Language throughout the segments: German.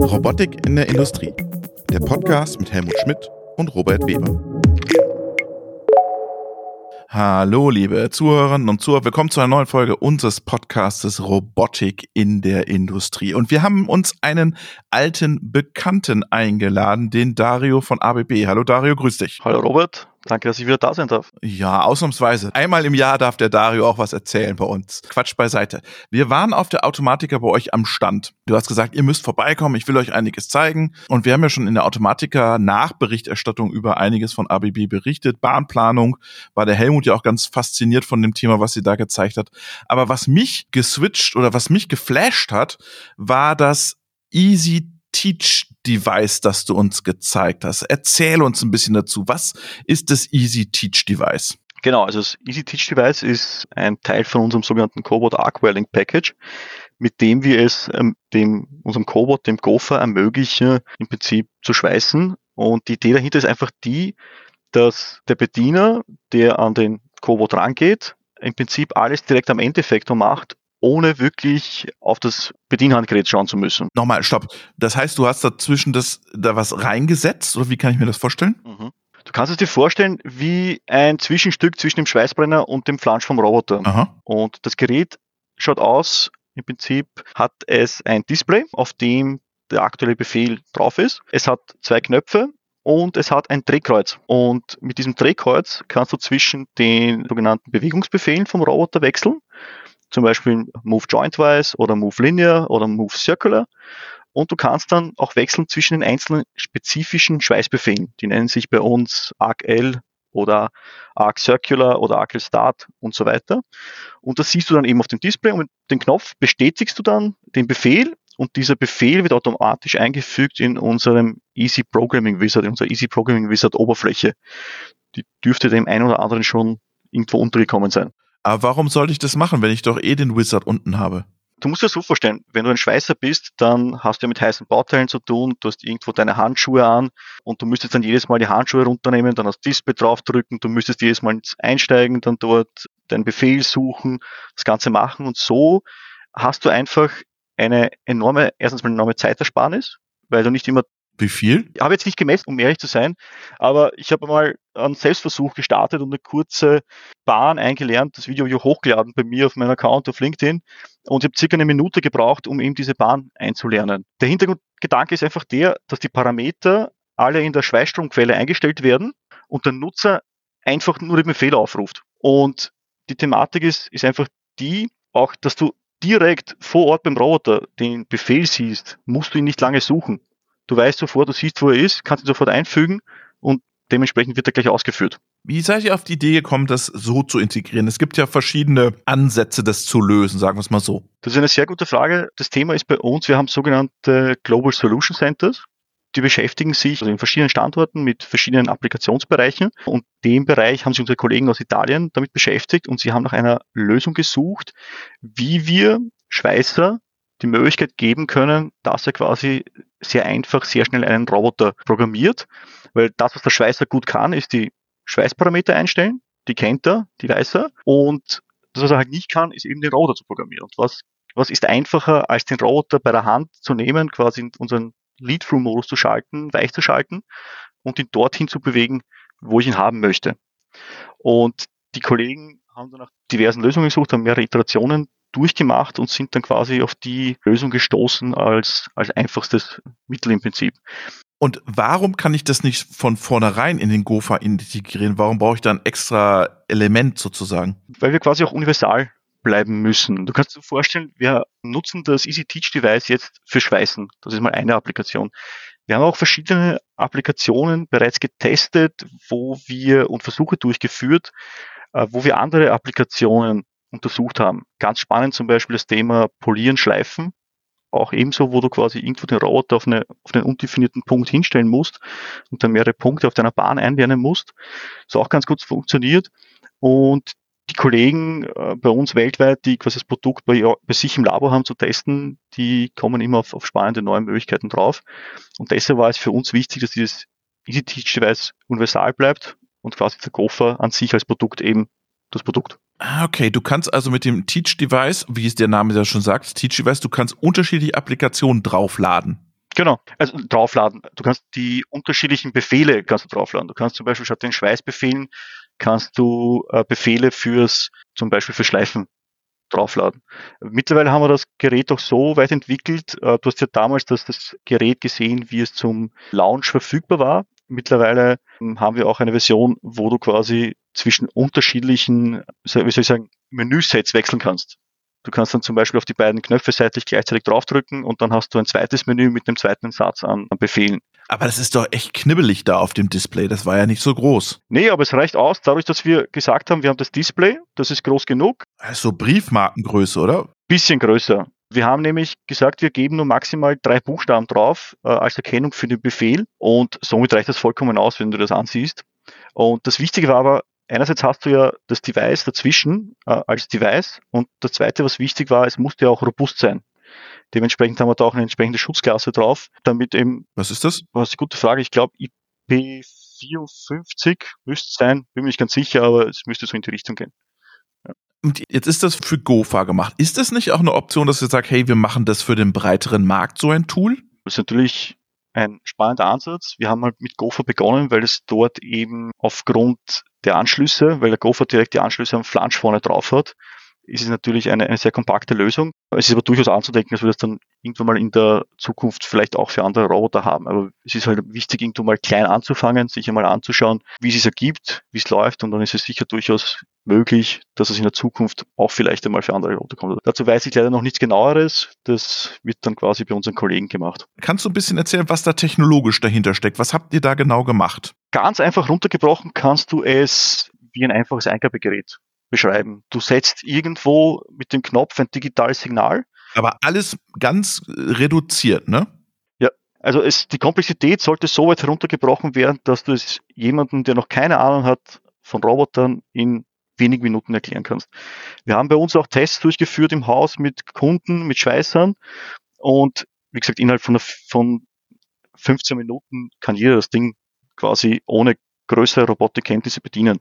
Robotik in der Industrie. Der Podcast mit Helmut Schmidt und Robert Weber. Hallo, liebe Zuhörerinnen und Zuhörer. Willkommen zu einer neuen Folge unseres Podcastes Robotik in der Industrie. Und wir haben uns einen alten Bekannten eingeladen, den Dario von ABB. Hallo Dario, grüß dich. Hallo Robert. Danke, dass ich wieder da sein darf. Ja, ausnahmsweise. Einmal im Jahr darf der Dario auch was erzählen bei uns. Quatsch beiseite. Wir waren auf der Automatiker bei euch am Stand. Du hast gesagt, ihr müsst vorbeikommen, ich will euch einiges zeigen. Und wir haben ja schon in der Automatiker Nachberichterstattung über einiges von ABB berichtet. Bahnplanung war der Helmut ja auch ganz fasziniert von dem Thema, was sie da gezeigt hat. Aber was mich geswitcht oder was mich geflasht hat, war das Easy Teach-Device, das du uns gezeigt hast. Erzähl uns ein bisschen dazu. Was ist das Easy Teach-Device? Genau, also das Easy Teach Device ist ein Teil von unserem sogenannten Cobot Arc Welding Package, mit dem wir es ähm, dem, unserem Cobot, dem Gopher, ermöglichen, im Prinzip zu schweißen. Und die Idee dahinter ist einfach die, dass der Bediener, der an den Cobot rangeht, im Prinzip alles direkt am Endeffektor macht ohne wirklich auf das Bedienhandgerät schauen zu müssen. Nochmal, stopp. Das heißt, du hast dazwischen das, da was reingesetzt oder wie kann ich mir das vorstellen? Mhm. Du kannst es dir vorstellen wie ein Zwischenstück zwischen dem Schweißbrenner und dem Flansch vom Roboter. Aha. Und das Gerät schaut aus, im Prinzip hat es ein Display, auf dem der aktuelle Befehl drauf ist. Es hat zwei Knöpfe und es hat ein Drehkreuz. Und mit diesem Drehkreuz kannst du zwischen den sogenannten Bewegungsbefehlen vom Roboter wechseln zum Beispiel Move Jointwise oder Move Linear oder Move Circular. Und du kannst dann auch wechseln zwischen den einzelnen spezifischen Schweißbefehlen. Die nennen sich bei uns ArcL oder Arc Circular oder Arc Start und so weiter. Und das siehst du dann eben auf dem Display und mit dem Knopf bestätigst du dann den Befehl und dieser Befehl wird automatisch eingefügt in unserem Easy Programming Wizard, in unserer Easy Programming Wizard Oberfläche. Die dürfte dem einen oder anderen schon irgendwo untergekommen sein. Aber warum sollte ich das machen, wenn ich doch eh den Wizard unten habe? Du musst dir so vorstellen, wenn du ein Schweißer bist, dann hast du ja mit heißen Bauteilen zu tun, du hast irgendwo deine Handschuhe an und du müsstest dann jedes Mal die Handschuhe runternehmen, dann das Display draufdrücken, du müsstest jedes Mal einsteigen, dann dort deinen Befehl suchen, das Ganze machen und so hast du einfach eine enorme, erstens mal eine enorme Zeitersparnis, weil du nicht immer wie viel? Ich habe jetzt nicht gemessen, um ehrlich zu sein, aber ich habe mal einen Selbstversuch gestartet und eine kurze Bahn eingelernt, das Video hier hochgeladen bei mir auf meinem Account auf LinkedIn und ich habe circa eine Minute gebraucht, um eben diese Bahn einzulernen. Der Hintergrundgedanke ist einfach der, dass die Parameter alle in der Schweißstromquelle eingestellt werden und der Nutzer einfach nur den Befehl aufruft. Und die Thematik ist, ist einfach die, auch, dass du direkt vor Ort beim Roboter den Befehl siehst, musst du ihn nicht lange suchen. Du weißt sofort, du siehst, wo er ist, kannst ihn sofort einfügen dementsprechend wird er gleich ausgeführt. Wie seid ihr auf die Idee gekommen, das so zu integrieren? Es gibt ja verschiedene Ansätze, das zu lösen, sagen wir es mal so. Das ist eine sehr gute Frage. Das Thema ist bei uns, wir haben sogenannte Global Solution Centers. Die beschäftigen sich also in verschiedenen Standorten mit verschiedenen Applikationsbereichen. Und dem Bereich haben sich unsere Kollegen aus Italien damit beschäftigt und sie haben nach einer Lösung gesucht, wie wir Schweißer die Möglichkeit geben können, dass er quasi sehr einfach, sehr schnell einen Roboter programmiert. Weil das, was der Schweißer gut kann, ist die Schweißparameter einstellen. Die kennt er, die weiß er. Und das, was er halt nicht kann, ist eben den Roboter zu programmieren. Und was, was ist einfacher, als den Roboter bei der Hand zu nehmen, quasi in unseren Lead-Through-Modus zu schalten, weich zu schalten und ihn dorthin zu bewegen, wo ich ihn haben möchte. Und die Kollegen haben dann nach diversen Lösungen gesucht, haben mehrere Iterationen durchgemacht und sind dann quasi auf die Lösung gestoßen als, als einfachstes Mittel im Prinzip. Und warum kann ich das nicht von vornherein in den Gofa integrieren? Warum brauche ich da ein extra Element sozusagen? Weil wir quasi auch universal bleiben müssen. Du kannst dir vorstellen, wir nutzen das Easy Teach Device jetzt für Schweißen. Das ist mal eine Applikation. Wir haben auch verschiedene Applikationen bereits getestet, wo wir und Versuche durchgeführt, äh, wo wir andere Applikationen untersucht haben. Ganz spannend zum Beispiel das Thema Polieren, Schleifen. Auch ebenso, wo du quasi irgendwo den Roboter auf, eine, auf einen undefinierten Punkt hinstellen musst und dann mehrere Punkte auf deiner Bahn einlernen musst. Das auch ganz gut funktioniert. Und die Kollegen äh, bei uns weltweit, die quasi das Produkt bei, bei, sich im Labor haben zu testen, die kommen immer auf, auf spannende neue Möglichkeiten drauf. Und deshalb war es für uns wichtig, dass dieses Easy Teach Device universal bleibt und quasi der Gopher an sich als Produkt eben das Produkt. Ah, okay, du kannst also mit dem Teach-Device, wie es der Name ja schon sagt, Teach-Device, du kannst unterschiedliche Applikationen draufladen. Genau, also draufladen. Du kannst die unterschiedlichen Befehle kannst du draufladen. Du kannst zum Beispiel statt den Schweißbefehlen kannst du äh, Befehle fürs, zum Beispiel für Schleifen draufladen. Mittlerweile haben wir das Gerät auch so weit entwickelt. Äh, du hast ja damals das, das Gerät gesehen, wie es zum Launch verfügbar war. Mittlerweile ähm, haben wir auch eine Version, wo du quasi zwischen unterschiedlichen, wie soll ich sagen, Menüsets wechseln kannst. Du kannst dann zum Beispiel auf die beiden Knöpfe seitlich gleichzeitig draufdrücken und dann hast du ein zweites Menü mit dem zweiten Satz an, an Befehlen. Aber das ist doch echt knibbelig da auf dem Display. Das war ja nicht so groß. Nee, aber es reicht aus, dadurch, dass wir gesagt haben, wir haben das Display, das ist groß genug. Also Briefmarkengröße, oder? Bisschen größer. Wir haben nämlich gesagt, wir geben nur maximal drei Buchstaben drauf äh, als Erkennung für den Befehl und somit reicht das vollkommen aus, wenn du das ansiehst. Und das Wichtige war aber, einerseits hast du ja das Device dazwischen äh, als Device und das zweite, was wichtig war, es musste ja auch robust sein. Dementsprechend haben wir da auch eine entsprechende Schutzklasse drauf, damit eben. Was ist das? Was eine gute Frage. Ich glaube, IP54 müsste es sein. Bin mir nicht ganz sicher, aber es müsste so in die Richtung gehen. Und jetzt ist das für GoFa gemacht. Ist das nicht auch eine Option, dass ihr sagt, hey, wir machen das für den breiteren Markt, so ein Tool? Das ist natürlich ein spannender Ansatz. Wir haben halt mit Gopher begonnen, weil es dort eben aufgrund der Anschlüsse, weil der Gopher direkt die Anschlüsse am Flansch vorne drauf hat, ist es natürlich eine, eine sehr kompakte Lösung. Es ist aber durchaus anzudenken, dass wir das dann irgendwann mal in der Zukunft vielleicht auch für andere Roboter haben. Aber es ist halt wichtig, irgendwo mal klein anzufangen, sich einmal anzuschauen, wie es sich ergibt, wie es läuft und dann ist es sicher durchaus möglich, dass es in der Zukunft auch vielleicht einmal für andere Roboter kommt. Dazu weiß ich leider noch nichts genaueres. Das wird dann quasi bei unseren Kollegen gemacht. Kannst du ein bisschen erzählen, was da technologisch dahinter steckt? Was habt ihr da genau gemacht? Ganz einfach runtergebrochen kannst du es wie ein einfaches Eingabegerät beschreiben. Du setzt irgendwo mit dem Knopf ein digitales Signal. Aber alles ganz reduziert, ne? Ja, also es, die Komplexität sollte so weit heruntergebrochen werden, dass du es jemanden, der noch keine Ahnung hat von Robotern, in wenigen Minuten erklären kannst. Wir haben bei uns auch Tests durchgeführt im Haus mit Kunden, mit Schweißern und wie gesagt, innerhalb von, von 15 Minuten kann jeder das Ding quasi ohne größere Robotikkenntnisse bedienen.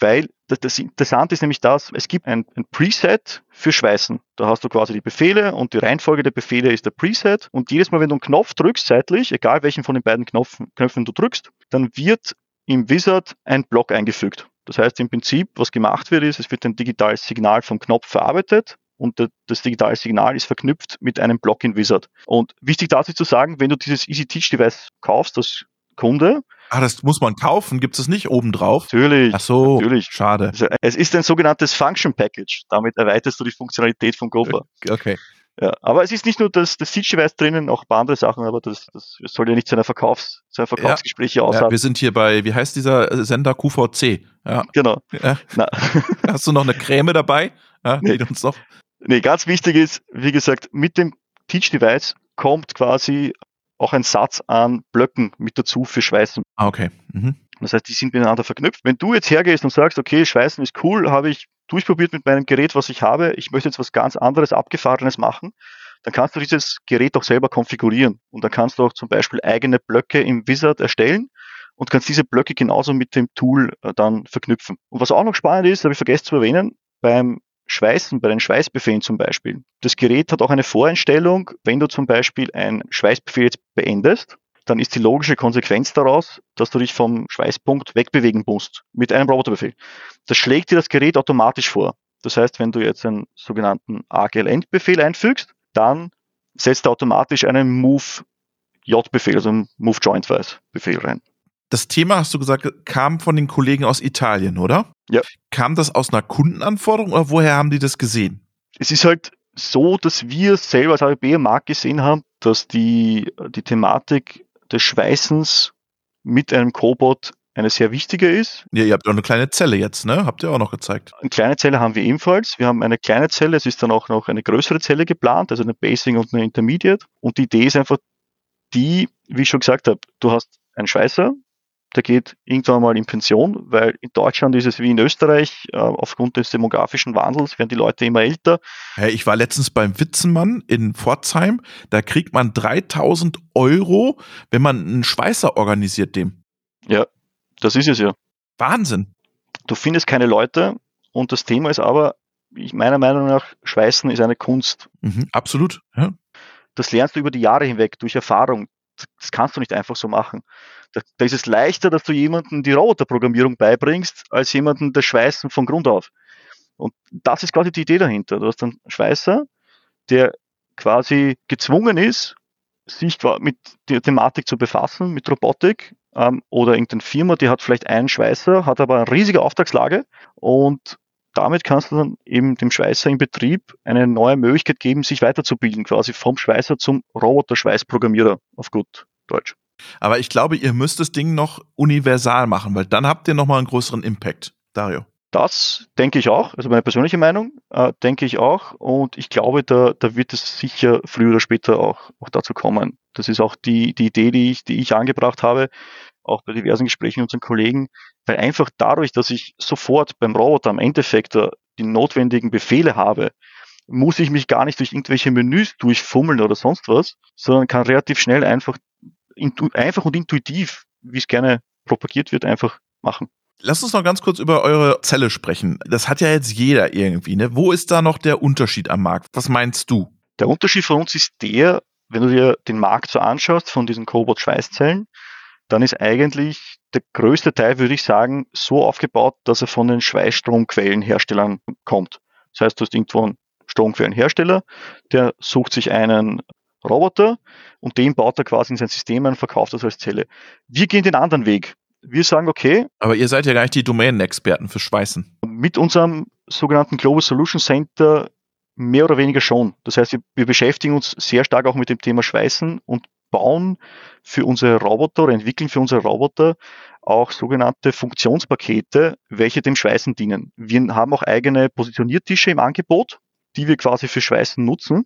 Weil das, Interessante ist nämlich das, es gibt ein, ein, Preset für Schweißen. Da hast du quasi die Befehle und die Reihenfolge der Befehle ist der Preset. Und jedes Mal, wenn du einen Knopf drückst, seitlich, egal welchen von den beiden Knopfen, Knöpfen du drückst, dann wird im Wizard ein Block eingefügt. Das heißt im Prinzip, was gemacht wird, ist, es wird ein digitales Signal vom Knopf verarbeitet und das digitale Signal ist verknüpft mit einem Block in Wizard. Und wichtig dazu zu sagen, wenn du dieses Easy Teach Device kaufst, das Kunde. Ah, das muss man kaufen. Gibt es nicht obendrauf? Natürlich. Ach so, natürlich. Schade. Es ist ein sogenanntes Function Package. Damit erweiterst du die Funktionalität von Gopher. Okay. Ja, aber es ist nicht nur das, das Teach-Device drinnen, auch ein paar andere Sachen, aber das, das soll ja nicht zu einer Verkaufs, zu einer Verkaufsgespräche ja, aussagen. Ja, wir sind hier bei, wie heißt dieser Sender QVC? Ja. Genau. Ja. Hast du noch eine Creme dabei? Ja, nee. uns noch. Nee, ganz wichtig ist, wie gesagt, mit dem Teach-Device kommt quasi auch ein Satz an Blöcken mit dazu für Schweißen. Ah, okay. Mhm. Das heißt, die sind miteinander verknüpft. Wenn du jetzt hergehst und sagst, okay, Schweißen ist cool, habe ich durchprobiert mit meinem Gerät, was ich habe, ich möchte jetzt was ganz anderes, abgefahrenes machen, dann kannst du dieses Gerät auch selber konfigurieren. Und dann kannst du auch zum Beispiel eigene Blöcke im Wizard erstellen und kannst diese Blöcke genauso mit dem Tool äh, dann verknüpfen. Und was auch noch spannend ist, habe ich vergessen zu erwähnen, beim Schweißen, bei den Schweißbefehlen zum Beispiel. Das Gerät hat auch eine Voreinstellung, wenn du zum Beispiel einen Schweißbefehl jetzt beendest, dann ist die logische Konsequenz daraus, dass du dich vom Schweißpunkt wegbewegen musst mit einem Roboterbefehl. Das schlägt dir das Gerät automatisch vor. Das heißt, wenn du jetzt einen sogenannten AGL-End-Befehl einfügst, dann setzt er automatisch einen Move-J-Befehl, also einen Move-Joint-Befehl rein. Das Thema, hast du gesagt, kam von den Kollegen aus Italien, oder? Ja. Kam das aus einer Kundenanforderung oder woher haben die das gesehen? Es ist halt so, dass wir selber als ABB im Markt gesehen haben, dass die, die Thematik des Schweißens mit einem Cobot eine sehr wichtige ist. Ja, ihr habt auch eine kleine Zelle jetzt, ne? Habt ihr auch noch gezeigt. Eine kleine Zelle haben wir ebenfalls. Wir haben eine kleine Zelle, es ist dann auch noch eine größere Zelle geplant, also eine Basing und eine Intermediate. Und die Idee ist einfach die, wie ich schon gesagt habe, du hast einen Schweißer, der geht irgendwann mal in Pension, weil in Deutschland ist es wie in Österreich, äh, aufgrund des demografischen Wandels werden die Leute immer älter. Hey, ich war letztens beim Witzenmann in Pforzheim, da kriegt man 3000 Euro, wenn man einen Schweißer organisiert dem. Ja, das ist es ja. Wahnsinn. Du findest keine Leute Und das Thema ist aber, ich, meiner Meinung nach, Schweißen ist eine Kunst. Mhm, absolut. Ja. Das lernst du über die Jahre hinweg durch Erfahrung. Das kannst du nicht einfach so machen. Da, da ist es leichter, dass du jemandem die Roboterprogrammierung beibringst, als jemandem das Schweißen von Grund auf. Und das ist quasi die Idee dahinter. Du hast einen Schweißer, der quasi gezwungen ist, sich mit der Thematik zu befassen, mit Robotik, ähm, oder irgendeine Firma, die hat vielleicht einen Schweißer, hat aber eine riesige Auftragslage und damit kannst du dann eben dem Schweißer im Betrieb eine neue Möglichkeit geben, sich weiterzubilden, quasi vom Schweißer zum Roboter-Schweißprogrammierer auf gut Deutsch. Aber ich glaube, ihr müsst das Ding noch universal machen, weil dann habt ihr nochmal einen größeren Impact. Dario. Das denke ich auch, also meine persönliche Meinung, äh, denke ich auch. Und ich glaube, da, da wird es sicher früher oder später auch, auch dazu kommen. Das ist auch die, die Idee, die ich, die ich angebracht habe, auch bei diversen Gesprächen mit unseren Kollegen, weil einfach dadurch, dass ich sofort beim Roboter am Endeffekt die notwendigen Befehle habe, muss ich mich gar nicht durch irgendwelche Menüs durchfummeln oder sonst was, sondern kann relativ schnell einfach, einfach und intuitiv, wie es gerne propagiert wird, einfach machen. Lass uns noch ganz kurz über eure Zelle sprechen. Das hat ja jetzt jeder irgendwie. Ne? Wo ist da noch der Unterschied am Markt? Was meinst du? Der Unterschied von uns ist der, wenn du dir den Markt so anschaust von diesen Cobot-Schweißzellen, dann ist eigentlich der größte Teil, würde ich sagen, so aufgebaut, dass er von den Schweißstromquellenherstellern kommt. Das heißt, du hast irgendwo einen Stromquellenhersteller, der sucht sich einen Roboter und den baut er quasi in sein System ein und verkauft das als Zelle. Wir gehen den anderen Weg wir sagen, okay. Aber ihr seid ja gar nicht die Domänenexperten für Schweißen. Mit unserem sogenannten Global Solution Center mehr oder weniger schon. Das heißt, wir, wir beschäftigen uns sehr stark auch mit dem Thema Schweißen und bauen für unsere Roboter oder entwickeln für unsere Roboter auch sogenannte Funktionspakete, welche dem Schweißen dienen. Wir haben auch eigene Positioniertische im Angebot, die wir quasi für Schweißen nutzen.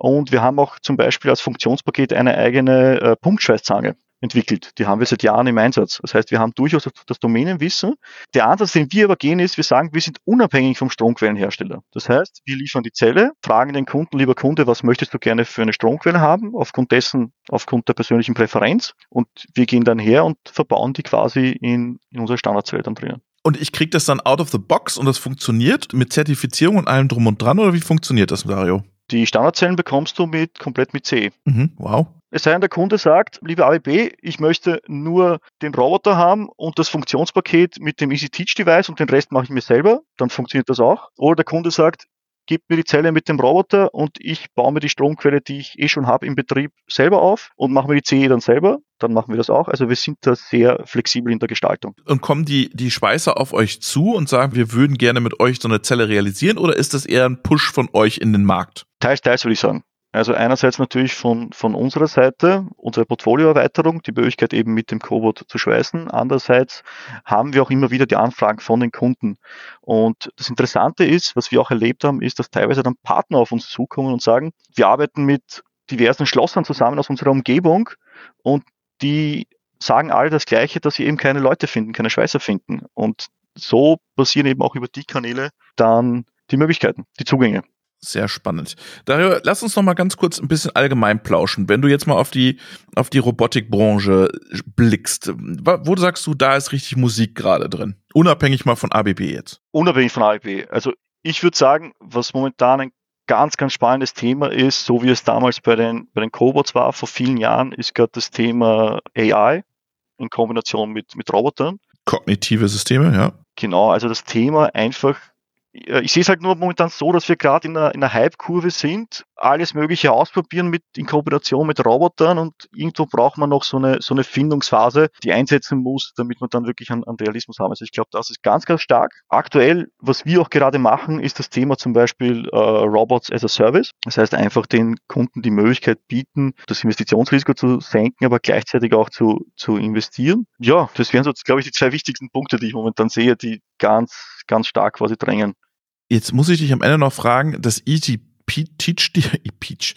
Und wir haben auch zum Beispiel als Funktionspaket eine eigene äh, Punktschweißzange entwickelt. Die haben wir seit Jahren im Einsatz. Das heißt, wir haben durchaus das Domänenwissen. Der Ansatz, den wir aber gehen, ist, wir sagen, wir sind unabhängig vom Stromquellenhersteller. Das heißt, wir liefern die Zelle, fragen den Kunden, lieber Kunde, was möchtest du gerne für eine Stromquelle haben, aufgrund dessen, aufgrund der persönlichen Präferenz. Und wir gehen dann her und verbauen die quasi in, in unserer Standardzelle dann drinnen. Und ich kriege das dann out of the box und das funktioniert mit Zertifizierung und allem drum und dran oder wie funktioniert das, Dario? Die Standardzellen bekommst du mit komplett mit C. Mhm, wow. Es sei denn, der Kunde sagt, liebe AWB, ich möchte nur den Roboter haben und das Funktionspaket mit dem Easy Teach Device und den Rest mache ich mir selber, dann funktioniert das auch. Oder der Kunde sagt, gib mir die Zelle mit dem Roboter und ich baue mir die Stromquelle, die ich eh schon habe im Betrieb, selber auf und mache mir die CE dann selber, dann machen wir das auch. Also wir sind da sehr flexibel in der Gestaltung. Und kommen die, die Schweißer auf euch zu und sagen, wir würden gerne mit euch so eine Zelle realisieren oder ist das eher ein Push von euch in den Markt? Teils, teils würde ich sagen. Also einerseits natürlich von, von unserer Seite unsere Portfolioerweiterung, die Möglichkeit eben mit dem Cobot zu schweißen. Andererseits haben wir auch immer wieder die Anfragen von den Kunden. Und das Interessante ist, was wir auch erlebt haben, ist, dass teilweise dann Partner auf uns zukommen und sagen, wir arbeiten mit diversen Schlossern zusammen aus unserer Umgebung und die sagen alle das Gleiche, dass sie eben keine Leute finden, keine Schweißer finden. Und so passieren eben auch über die Kanäle dann die Möglichkeiten, die Zugänge. Sehr spannend. Dario, lass uns noch mal ganz kurz ein bisschen allgemein plauschen. Wenn du jetzt mal auf die, auf die Robotikbranche blickst, wo sagst du, da ist richtig Musik gerade drin? Unabhängig mal von ABB jetzt. Unabhängig von ABB. Also ich würde sagen, was momentan ein ganz, ganz spannendes Thema ist, so wie es damals bei den, bei den Cobots war vor vielen Jahren, ist gerade das Thema AI in Kombination mit, mit Robotern. Kognitive Systeme, ja. Genau, also das Thema einfach ich sehe es halt nur momentan so, dass wir gerade in einer, in einer Hype-Kurve sind, alles Mögliche ausprobieren mit, in Kooperation mit Robotern und irgendwo braucht man noch so eine, so eine Findungsphase, die einsetzen muss, damit man dann wirklich an, an Realismus haben. Also ich glaube, das ist ganz, ganz stark. Aktuell, was wir auch gerade machen, ist das Thema zum Beispiel äh, Robots as a Service. Das heißt einfach den Kunden die Möglichkeit bieten, das Investitionsrisiko zu senken, aber gleichzeitig auch zu, zu investieren. Ja, das wären so, glaube ich, die zwei wichtigsten Punkte, die ich momentan sehe, die ganz, ganz stark quasi drängen. Jetzt muss ich dich am Ende noch fragen, das Easy Teach, Peach,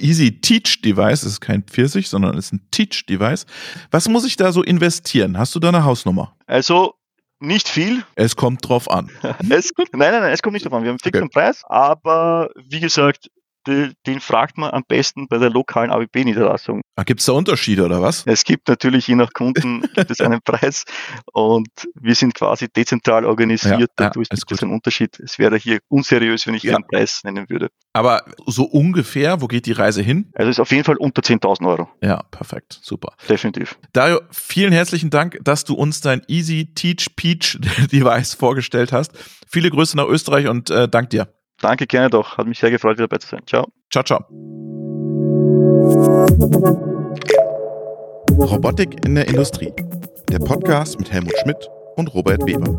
Easy Teach Device ist kein Pfirsich, sondern ist ein Teach Device. Was muss ich da so investieren? Hast du da eine Hausnummer? Also nicht viel. Es kommt drauf an. es, nein, nein, nein, es kommt nicht drauf an. Wir haben einen fixen okay. Preis, aber wie gesagt, den, den fragt man am besten bei der lokalen AWB-Niederlassung. Ah, gibt es da Unterschiede oder was? Es gibt natürlich je nach Kunden gibt es einen Preis und wir sind quasi dezentral organisiert. Ja, dadurch ja, gibt es einen Unterschied. Es wäre hier unseriös, wenn ich ja. einen Preis nennen würde. Aber so ungefähr, wo geht die Reise hin? Also ist auf jeden Fall unter 10.000 Euro. Ja, perfekt, super. Definitiv. Dario, vielen herzlichen Dank, dass du uns dein Easy Teach Peach Device vorgestellt hast. Viele Grüße nach Österreich und äh, dank dir. Danke, gerne doch. Hat mich sehr gefreut, wieder dabei zu sein. Ciao. Ciao, ciao. Robotik in der Industrie. Der Podcast mit Helmut Schmidt und Robert Weber.